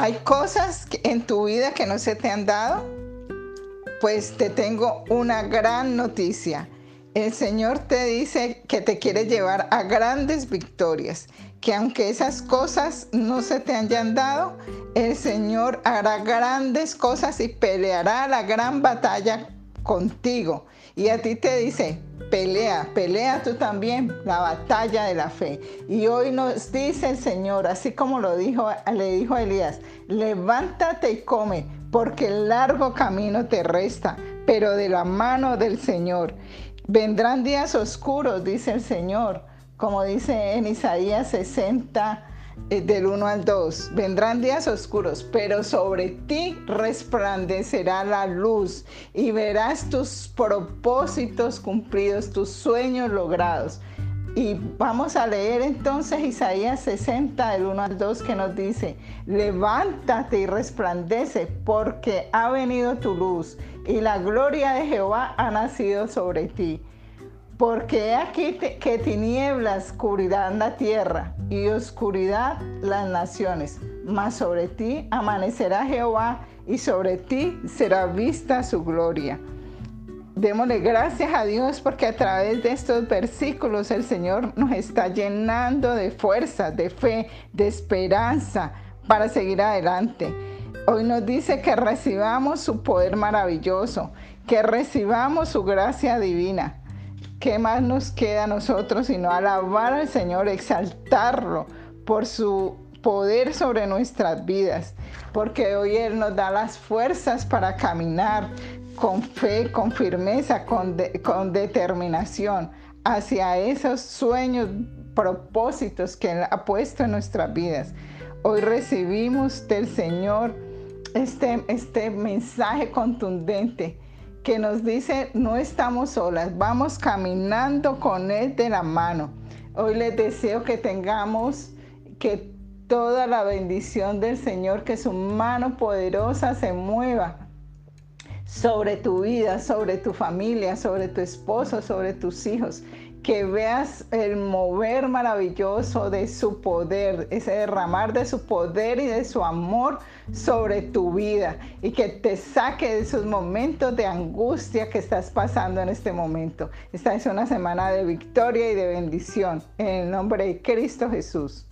¿Hay cosas en tu vida que no se te han dado? Pues te tengo una gran noticia. El Señor te dice que te quiere llevar a grandes victorias, que aunque esas cosas no se te hayan dado, el Señor hará grandes cosas y peleará la gran batalla contigo. Y a ti te dice, pelea, pelea tú también la batalla de la fe. Y hoy nos dice el Señor, así como lo dijo, le dijo a Elías, levántate y come, porque el largo camino te resta, pero de la mano del Señor. Vendrán días oscuros, dice el Señor, como dice en Isaías 60, eh, del 1 al 2. Vendrán días oscuros, pero sobre ti resplandecerá la luz y verás tus propósitos cumplidos, tus sueños logrados. Y vamos a leer entonces Isaías 60, del 1 al 2, que nos dice, levántate y resplandece, porque ha venido tu luz y la gloria de Jehová ha nacido sobre ti. Porque aquí que tinieblas cubrirán la tierra y oscuridad las naciones, mas sobre ti amanecerá Jehová y sobre ti será vista su gloria. Démosle gracias a Dios porque a través de estos versículos el Señor nos está llenando de fuerza, de fe, de esperanza para seguir adelante. Hoy nos dice que recibamos su poder maravilloso, que recibamos su gracia divina. ¿Qué más nos queda a nosotros sino alabar al Señor, exaltarlo por su poder sobre nuestras vidas? Porque hoy Él nos da las fuerzas para caminar, con fe, con firmeza, con, con determinación hacia esos sueños, propósitos que Él ha puesto en nuestras vidas. Hoy recibimos del Señor este, este mensaje contundente que nos dice, no estamos solas, vamos caminando con Él de la mano. Hoy les deseo que tengamos, que toda la bendición del Señor, que su mano poderosa se mueva sobre tu vida, sobre tu familia, sobre tu esposo, sobre tus hijos. Que veas el mover maravilloso de su poder, ese derramar de su poder y de su amor sobre tu vida y que te saque de esos momentos de angustia que estás pasando en este momento. Esta es una semana de victoria y de bendición en el nombre de Cristo Jesús.